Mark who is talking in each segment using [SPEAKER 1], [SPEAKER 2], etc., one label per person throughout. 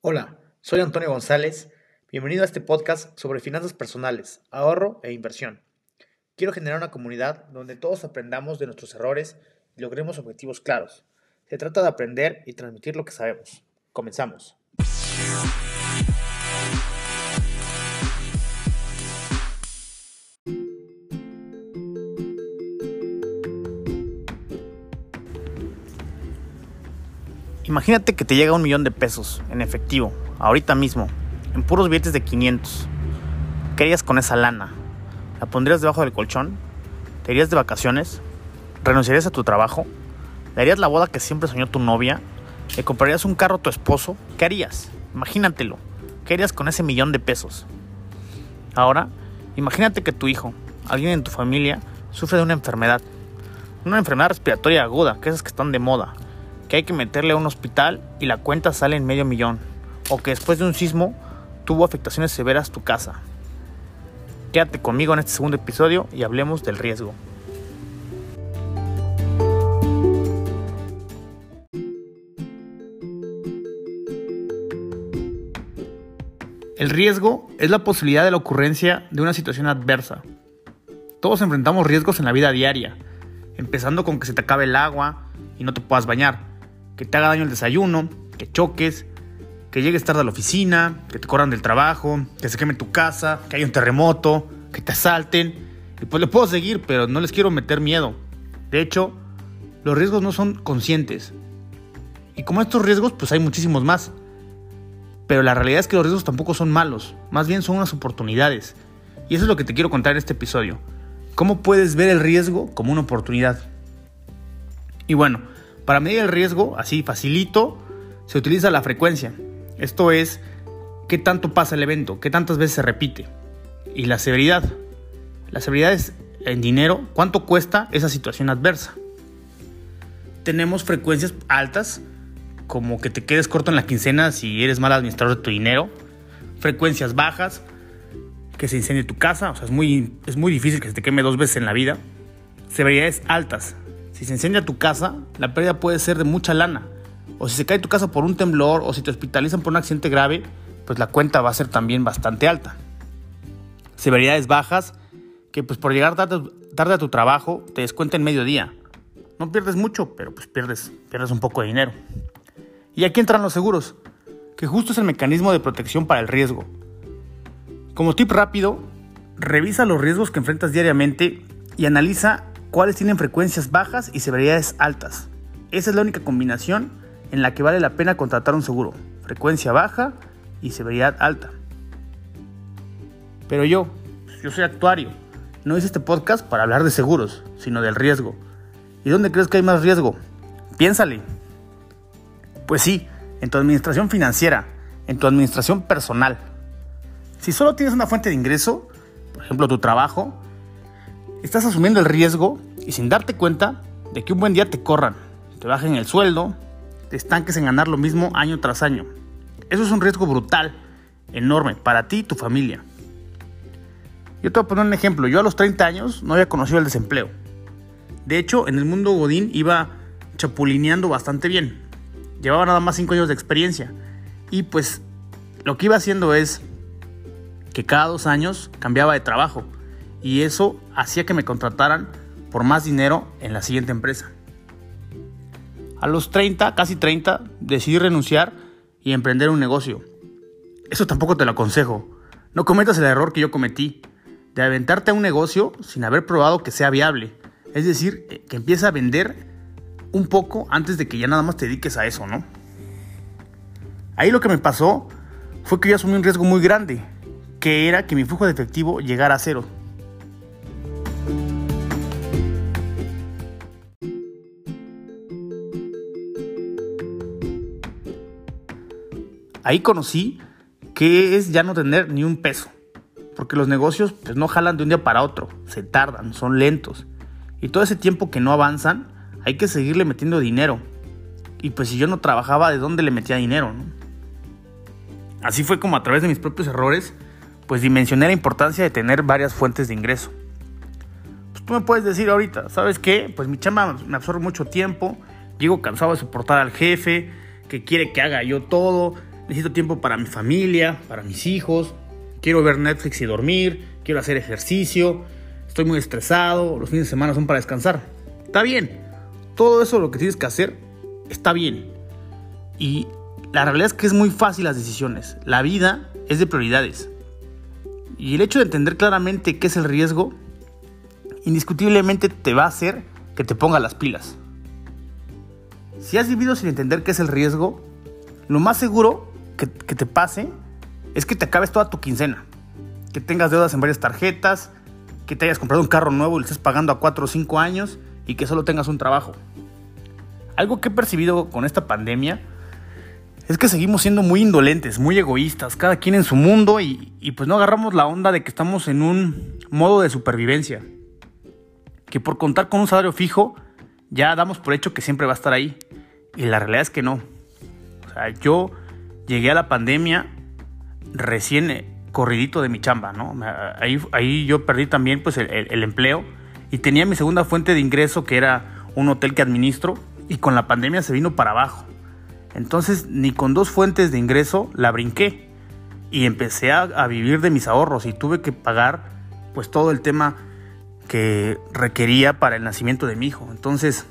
[SPEAKER 1] Hola, soy Antonio González. Bienvenido a este podcast sobre finanzas personales, ahorro e inversión. Quiero generar una comunidad donde todos aprendamos de nuestros errores y logremos objetivos claros. Se trata de aprender y transmitir lo que sabemos. Comenzamos. Imagínate que te llega un millón de pesos en efectivo, ahorita mismo, en puros billetes de 500. ¿Qué harías con esa lana? ¿La pondrías debajo del colchón? ¿Te irías de vacaciones? ¿Renunciarías a tu trabajo? ¿Le harías la boda que siempre soñó tu novia? ¿Le comprarías un carro a tu esposo? ¿Qué harías? Imagínatelo. ¿Qué harías con ese millón de pesos? Ahora, imagínate que tu hijo, alguien en tu familia, sufre de una enfermedad. Una enfermedad respiratoria aguda, que esas que están de moda que hay que meterle a un hospital y la cuenta sale en medio millón, o que después de un sismo tuvo afectaciones severas tu casa. Quédate conmigo en este segundo episodio y hablemos del riesgo. El riesgo es la posibilidad de la ocurrencia de una situación adversa. Todos enfrentamos riesgos en la vida diaria, empezando con que se te acabe el agua y no te puedas bañar que te haga daño el desayuno, que choques, que llegues tarde a la oficina, que te corran del trabajo, que se queme tu casa, que haya un terremoto, que te asalten. Y pues le puedo seguir, pero no les quiero meter miedo. De hecho, los riesgos no son conscientes. Y como estos riesgos, pues hay muchísimos más. Pero la realidad es que los riesgos tampoco son malos, más bien son unas oportunidades. Y eso es lo que te quiero contar en este episodio. ¿Cómo puedes ver el riesgo como una oportunidad? Y bueno, para medir el riesgo, así facilito, se utiliza la frecuencia. Esto es qué tanto pasa el evento, qué tantas veces se repite. Y la severidad. La severidad es en dinero, cuánto cuesta esa situación adversa. Tenemos frecuencias altas, como que te quedes corto en la quincena si eres mal administrador de tu dinero. Frecuencias bajas, que se incendie tu casa, o sea, es muy, es muy difícil que se te queme dos veces en la vida. Severidades altas, si se incendia tu casa, la pérdida puede ser de mucha lana. O si se cae tu casa por un temblor o si te hospitalizan por un accidente grave, pues la cuenta va a ser también bastante alta. Severidades bajas, que pues por llegar tarde, a tu trabajo te descuenten mediodía. No pierdes mucho, pero pues pierdes, pierdes un poco de dinero. Y aquí entran los seguros, que justo es el mecanismo de protección para el riesgo. Como tip rápido, revisa los riesgos que enfrentas diariamente y analiza cuáles tienen frecuencias bajas y severidades altas. Esa es la única combinación en la que vale la pena contratar un seguro. Frecuencia baja y severidad alta. Pero yo, yo soy actuario. No hice este podcast para hablar de seguros, sino del riesgo. ¿Y dónde crees que hay más riesgo? Piénsale. Pues sí, en tu administración financiera, en tu administración personal. Si solo tienes una fuente de ingreso, por ejemplo tu trabajo, estás asumiendo el riesgo y sin darte cuenta de que un buen día te corran, te bajen el sueldo, te estanques en ganar lo mismo año tras año. Eso es un riesgo brutal, enorme, para ti y tu familia. Yo te voy a poner un ejemplo. Yo a los 30 años no había conocido el desempleo. De hecho, en el mundo Godín iba chapulineando bastante bien. Llevaba nada más 5 años de experiencia. Y pues lo que iba haciendo es que cada dos años cambiaba de trabajo y eso hacía que me contrataran por más dinero en la siguiente empresa. A los 30, casi 30, decidí renunciar y emprender un negocio. Eso tampoco te lo aconsejo. No cometas el error que yo cometí, de aventarte a un negocio sin haber probado que sea viable. Es decir, eh, que empieza a vender un poco antes de que ya nada más te dediques a eso, ¿no? Ahí lo que me pasó fue que yo asumí un riesgo muy grande, que era que mi flujo de efectivo llegara a cero. Ahí conocí que es ya no tener ni un peso, porque los negocios pues, no jalan de un día para otro, se tardan, son lentos. Y todo ese tiempo que no avanzan, hay que seguirle metiendo dinero. Y pues si yo no trabajaba, ¿de dónde le metía dinero? Así fue como a través de mis propios errores, pues dimensioné la importancia de tener varias fuentes de ingreso. Tú me puedes decir ahorita, ¿sabes qué? Pues mi chamba me absorbe mucho tiempo, llego cansado de soportar al jefe, que quiere que haga yo todo, necesito tiempo para mi familia, para mis hijos, quiero ver Netflix y dormir, quiero hacer ejercicio, estoy muy estresado, los fines de semana son para descansar. Está bien, todo eso lo que tienes que hacer está bien. Y la realidad es que es muy fácil las decisiones. La vida es de prioridades. Y el hecho de entender claramente qué es el riesgo, indiscutiblemente te va a hacer que te ponga las pilas. Si has vivido sin entender qué es el riesgo, lo más seguro que, te pase es que te acabes toda tu quincena, que tengas deudas en varias tarjetas, que te hayas comprado un carro nuevo y lo estés pagando a 4 o 5 años y que solo tengas un trabajo. Algo que he percibido con esta pandemia es que seguimos siendo muy indolentes, muy egoístas, cada quien en su mundo y, y, pues no agarramos la onda de que estamos en un modo de supervivencia. Que por contar con un salario fijo ya damos por hecho que siempre va a estar ahí. Y la realidad es que no. O sea, yo llegué a la pandemia recién eh, corridito de mi chamba, ¿no? Ahí, ahí yo perdí también pues el, el, empleo y tenía mi segunda fuente de ingreso que era un hotel que administro y con la pandemia se vino para abajo. Entonces ni con dos fuentes de ingreso la brinqué y empecé a, a, vivir de mis ahorros y tuve que pagar pues todo el tema que requería para el nacimiento de mi hijo. Entonces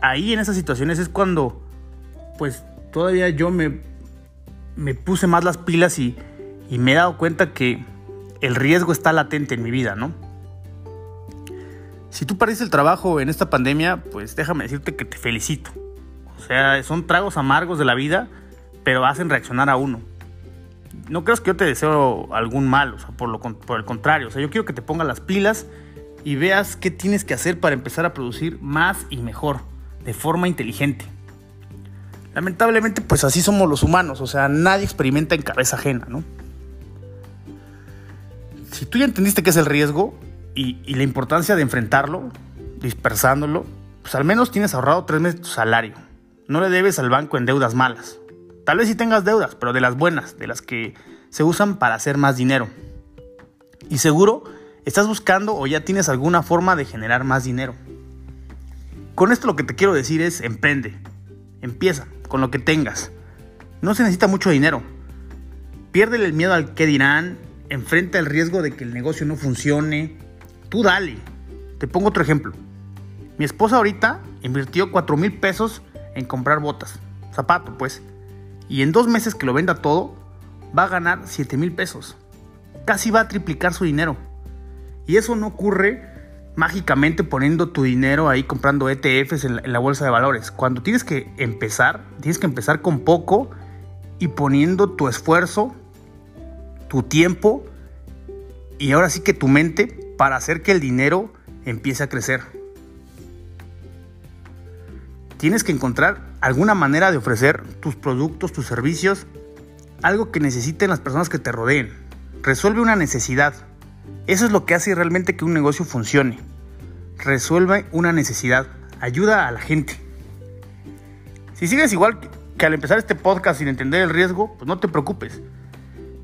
[SPEAKER 1] ahí en esas situaciones es cuando pues todavía yo me, me puse más las pilas y, y me he dado cuenta que el riesgo está latente en mi vida, ¿no? Si tú perdiste el trabajo en esta pandemia, pues déjame decirte que te felicito. O sea, son tragos amargos de la vida, pero hacen reaccionar a uno. No creas que yo te deseo algún mal, o sea, por, lo, por el contrario. O sea, yo quiero que te pongas las pilas y veas qué tienes que hacer para empezar a producir más y mejor, de forma inteligente. Lamentablemente, pues así somos los humanos, o sea, nadie experimenta en cabeza ajena, ¿no? Si tú ya entendiste qué es el riesgo y, la importancia de enfrentarlo, dispersándolo, pues al menos tienes ahorrado tres meses tu salario. No le debes al banco en deudas malas. Tal vez sí tengas deudas, pero de las buenas, de las que se usan para hacer más dinero. Y seguro estás buscando o ya tienes alguna forma de generar más dinero. Con esto lo que te quiero decir es emprende. Empieza con lo que tengas. No se necesita mucho dinero. Piérdele el miedo al que dirán, enfrenta el riesgo de que el negocio no funcione. Tú dale. Te pongo otro ejemplo. Mi esposa ahorita invirtió 4 mil pesos en comprar botas, zapato pues, y en dos meses que lo venda todo, va a ganar 7 mil pesos. Casi va a triplicar su dinero. Y eso no ocurre mágicamente poniendo tu dinero ahí comprando ETFs en la, bolsa de valores. Cuando tienes que empezar, tienes que empezar con poco y poniendo tu esfuerzo, tu tiempo y ahora sí que tu mente para hacer que el dinero empiece a crecer. Tienes que encontrar alguna manera de ofrecer tus productos, tus servicios, algo que necesiten las personas que te rodeen. Resuelve una necesidad. Eso es lo que hace realmente que un negocio funcione. Resuelve una necesidad. Ayuda a la gente. Si sigues igual que al empezar este podcast sin entender el riesgo, pues no te preocupes.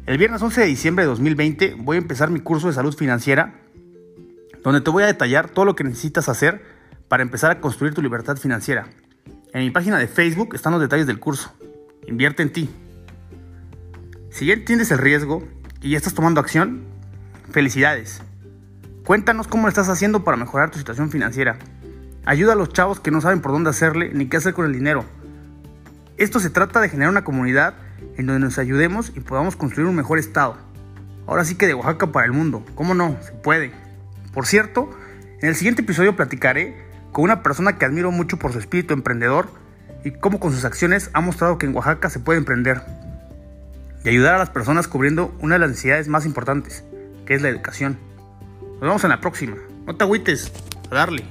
[SPEAKER 1] El viernes 11 de diciembre de 2020 voy a empezar mi curso de salud financiera, donde te voy a detallar todo lo que necesitas hacer para empezar a construir tu libertad financiera. En mi página de Facebook están los detalles del curso. Invierte en ti. Si ya entiendes el riesgo y ya estás tomando acción, felicidades. Cuéntanos cómo estás haciendo para mejorar tu situación financiera. Ayuda a los chavos que no saben por dónde hacerle ni qué hacer con el dinero. Esto se trata de generar una comunidad en donde nos ayudemos y podamos construir un mejor estado. Ahora sí que de Oaxaca para el mundo. ¿Cómo no? Se puede. Por cierto, en el siguiente episodio platicaré con una persona que admiro mucho por su espíritu emprendedor y cómo con sus acciones ha mostrado que en Oaxaca se puede emprender y ayudar a las personas cubriendo una de las necesidades más importantes, es la educación. Nos vemos en la próxima. No te agüites, a darle.